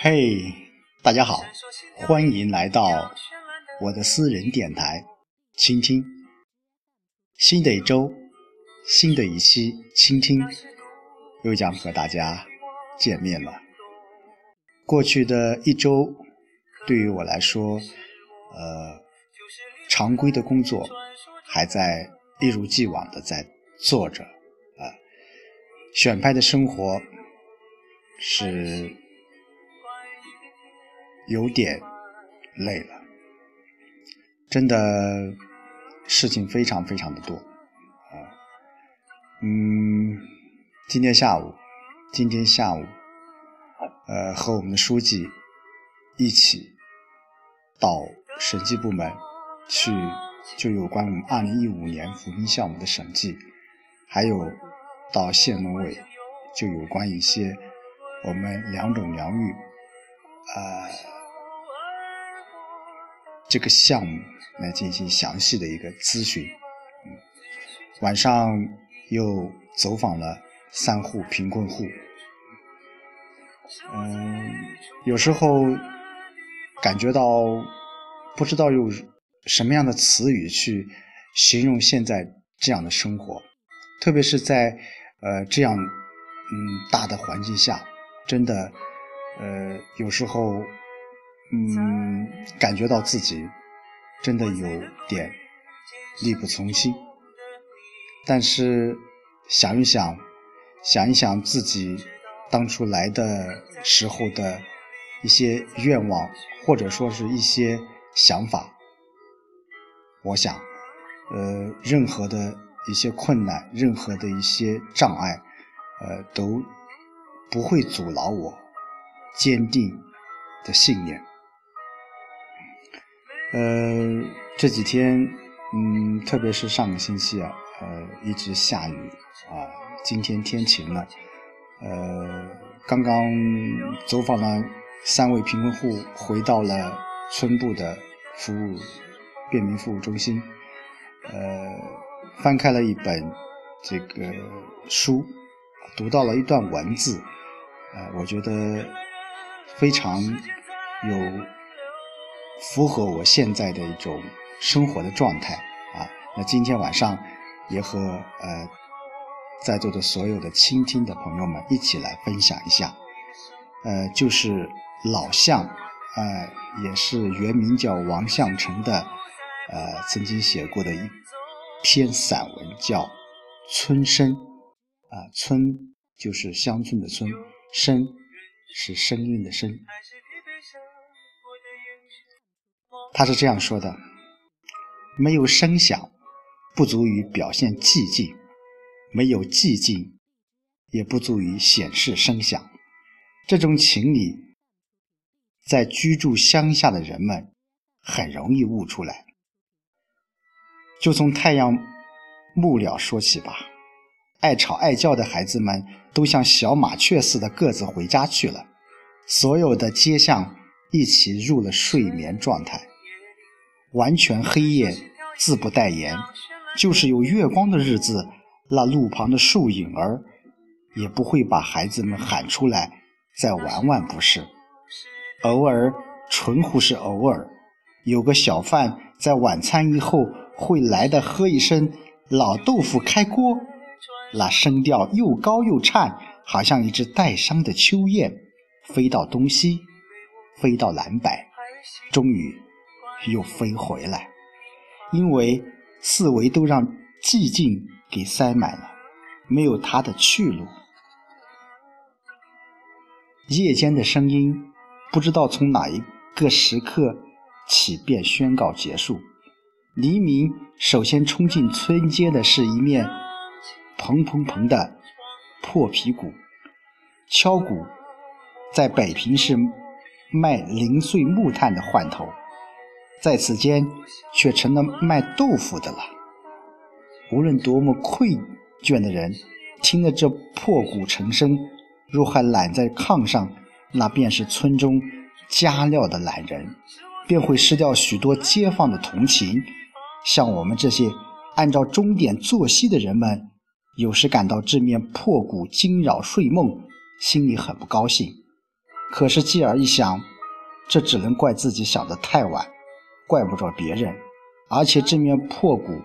嘿，大家好，欢迎来到我的私人电台，倾听。新的一周，新的一期，倾听又将和大家见面了。过去的一周，对于我来说，呃，常规的工作还在一如既往的在做着，啊，选派的生活是。有点累了，真的事情非常非常的多啊。嗯，今天下午，今天下午，呃，和我们的书记一起到审计部门去，就有关我们二零一五年扶贫项目的审计，还有到县农委，就有关一些我们良种良育，呃。这个项目来进行详细的一个咨询，晚上又走访了三户贫困户，嗯，有时候感觉到不知道用什么样的词语去形容现在这样的生活，特别是在呃这样嗯大的环境下，真的呃有时候。嗯，感觉到自己真的有点力不从心，但是想一想，想一想自己当初来的时候的一些愿望，或者说是一些想法，我想，呃，任何的一些困难，任何的一些障碍，呃，都不会阻挠我坚定的信念。呃，这几天，嗯，特别是上个星期啊，呃，一直下雨啊。今天天晴了，呃，刚刚走访了三位贫困户，回到了村部的服务便民服务中心，呃，翻开了一本这个书，读到了一段文字，呃，我觉得非常有。符合我现在的一种生活的状态啊！那今天晚上也和呃在座的所有的倾听的朋友们一起来分享一下，呃，就是老向，呃，也是原名叫王向成的，呃，曾经写过的一篇散文叫《村声》，啊，村就是乡村的村，声是声音的声。他是这样说的：“没有声响，不足以表现寂静；没有寂静，也不足以显示声响。这种情理，在居住乡下的人们很容易悟出来。就从太阳暮了说起吧。爱吵爱叫的孩子们都像小麻雀似的各自回家去了，所有的街巷一起入了睡眠状态。”完全黑夜，自不待言。就是有月光的日子，那路旁的树影儿也不会把孩子们喊出来再玩玩，不是？偶尔，纯乎是偶尔，有个小贩在晚餐以后会来的喝一声“老豆腐开锅”，那声调又高又颤，好像一只带伤的秋雁，飞到东西，飞到南北，终于。又飞回来，因为四围都让寂静给塞满了，没有他的去路。夜间的声音不知道从哪一个时刻起便宣告结束。黎明首先冲进村街的是一面砰砰砰的破皮鼓，敲鼓在北平是卖零碎木炭的换头。在此间，却成了卖豆腐的了。无论多么愧倦的人，听了这破鼓成声，若还懒在炕上，那便是村中加料的懒人，便会失掉许多街坊的同情。像我们这些按照钟点作息的人们，有时感到这面破鼓惊扰睡梦，心里很不高兴。可是继而一想，这只能怪自己想得太晚，怪不着别人。而且这面破鼓，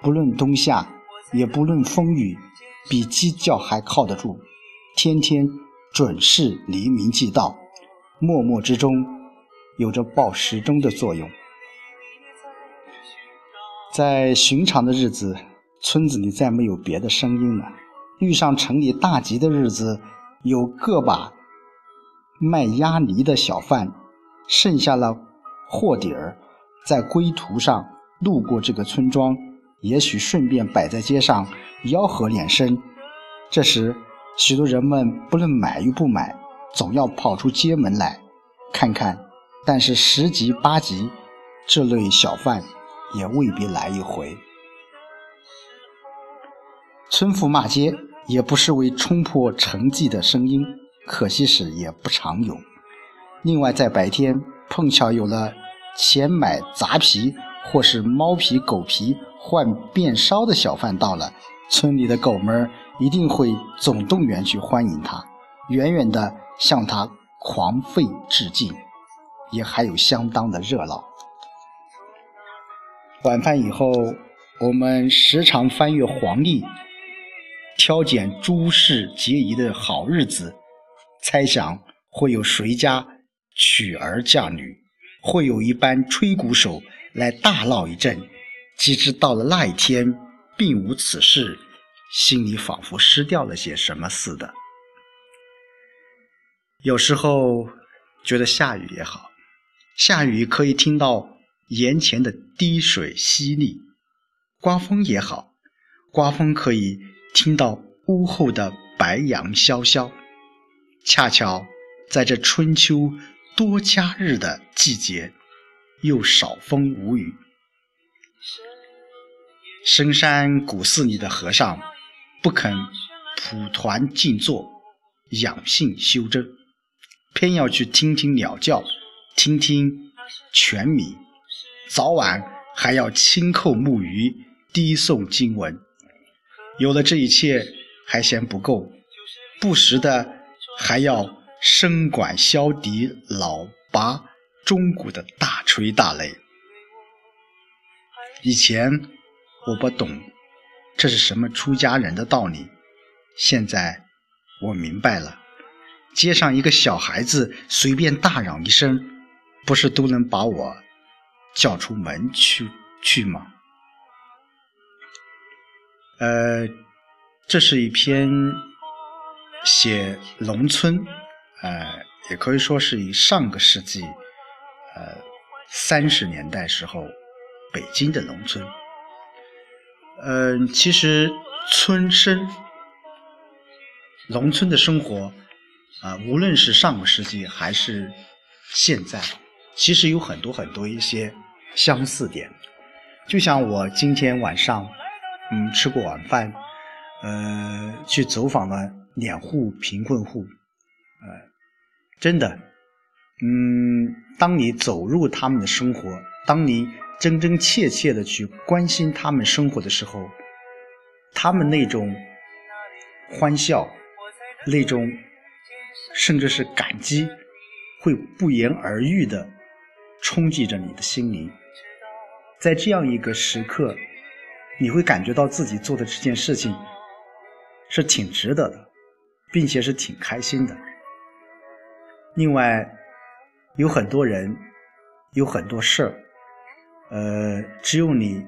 不论冬夏，也不论风雨，比鸡叫还靠得住，天天准时黎明即到，默默之中有着报时钟的作用。在寻常的日子，村子里再没有别的声音了。遇上城里大集的日子，有个把卖鸭梨的小贩，剩下了货底儿，在归途上路过这个村庄，也许顺便摆在街上吆喝两声。这时，许多人们不论买与不买，总要跑出街门来看看。但是十级八级这类小贩。也未必来一回。村妇骂街也不失为冲破沉寂的声音，可惜是也不常有。另外，在白天碰巧有了钱买杂皮或是猫皮、狗皮换便烧的小贩到了，村里的狗们一定会总动员去欢迎他，远远的向他狂吠致敬，也还有相当的热闹。晚饭以后，我们时常翻阅黄历，挑拣诸事皆宜的好日子，猜想会有谁家娶儿嫁女，会有一班吹鼓手来大闹一阵。岂知到了那一天，并无此事，心里仿佛失掉了些什么似的。有时候觉得下雨也好，下雨可以听到。檐前的滴水淅沥，刮风也好，刮风可以听到屋后的白杨萧萧。恰巧在这春秋多佳日的季节，又少风无雨。深山古寺里的和尚不肯蒲团静坐，养性修真，偏要去听听鸟叫，听听泉鸣。早晚还要轻叩木鱼，低诵经文。有了这一切还嫌不够，不时的还要笙管箫笛、老拔钟鼓的大吹大擂。以前我不懂这是什么出家人的道理，现在我明白了。街上一个小孩子随便大嚷一声，不是都能把我。叫出门去去吗？呃，这是一篇写农村，呃，也可以说是以上个世纪，呃，三十年代时候北京的农村。嗯，其实村生、农村的生活，啊，无论是上个世纪还是现在。其实有很多很多一些相似点，就像我今天晚上，嗯，吃过晚饭，呃，去走访了两户贫困户，呃，真的，嗯，当你走入他们的生活，当你真真切切的去关心他们生活的时候，他们那种欢笑，那种甚至是感激，会不言而喻的。冲击着你的心灵，在这样一个时刻，你会感觉到自己做的这件事情是挺值得的，并且是挺开心的。另外，有很多人，有很多事儿，呃，只有你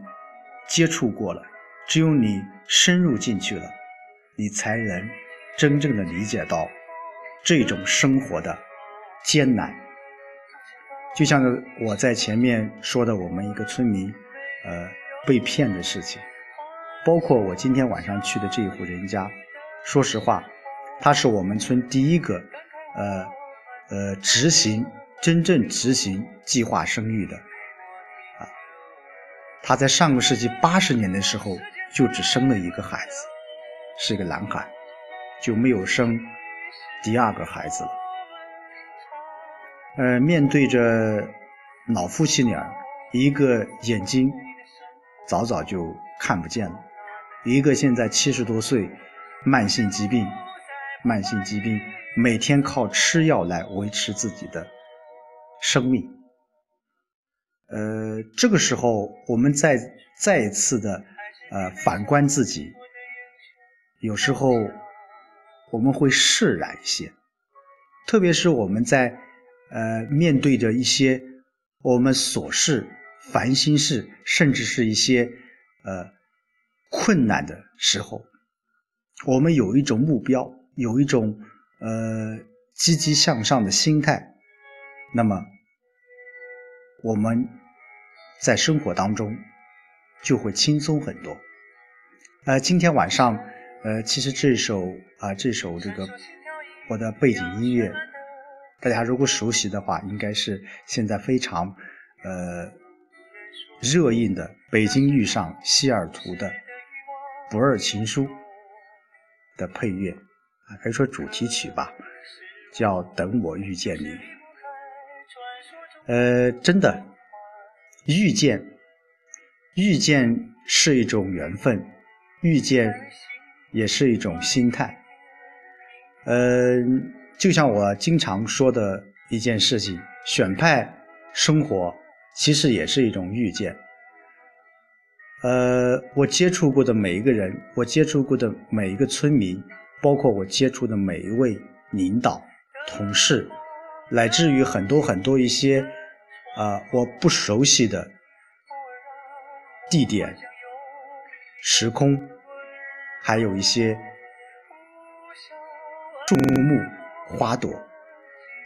接触过了，只有你深入进去了，你才能真正的理解到这种生活的艰难。就像我在前面说的，我们一个村民，呃，被骗的事情，包括我今天晚上去的这一户人家，说实话，他是我们村第一个，呃，呃，执行真正执行计划生育的，啊，他在上个世纪八十年的时候就只生了一个孩子，是一个男孩，就没有生第二个孩子了。呃，面对着老夫妻俩，一个眼睛早早就看不见了，一个现在七十多岁，慢性疾病，慢性疾病，每天靠吃药来维持自己的生命。呃，这个时候我们再再一次的呃反观自己，有时候我们会释然一些，特别是我们在呃面对着一些。我们琐事、烦心事，甚至是一些呃困难的时候，我们有一种目标，有一种呃积极向上的心态，那么我们在生活当中就会轻松很多。呃，今天晚上，呃，其实这首啊，这首这个我的背景音乐。大家如果熟悉的话，应该是现在非常，呃，热映的《北京遇上西雅图》的《不二情书》的配乐啊，可以说主题曲吧，叫《等我遇见你》。呃，真的，遇见，遇见是一种缘分，遇见也是一种心态。嗯。就像我经常说的一件事情，选派生活其实也是一种遇见。呃，我接触过的每一个人，我接触过的每一个村民，包括我接触的每一位领导、同事，乃至于很多很多一些啊我不熟悉的地点、时空，还有一些树木。花朵，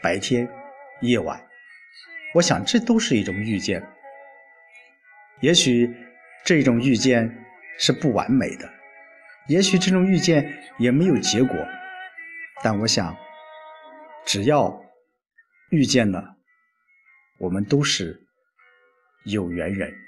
白天，夜晚，我想这都是一种遇见。也许这种遇见是不完美的，也许这种遇见也没有结果，但我想，只要遇见了，我们都是有缘人。